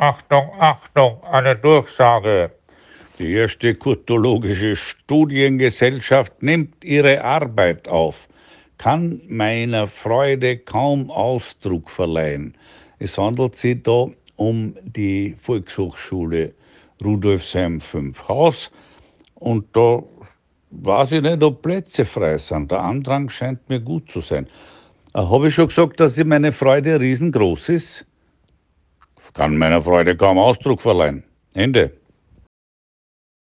Achtung, Achtung, eine Durchsage. Die erste kurtologische Studiengesellschaft nimmt ihre Arbeit auf, kann meiner Freude kaum Ausdruck verleihen. Es handelt sich da um die Volkshochschule Rudolfsheim 5 Haus und da weiß ich nicht, ob Plätze frei sind. Der Andrang scheint mir gut zu sein. Äh, Habe ich schon gesagt, dass meine Freude riesengroß ist? Kann meiner Freude kaum Ausdruck verleihen. Ende.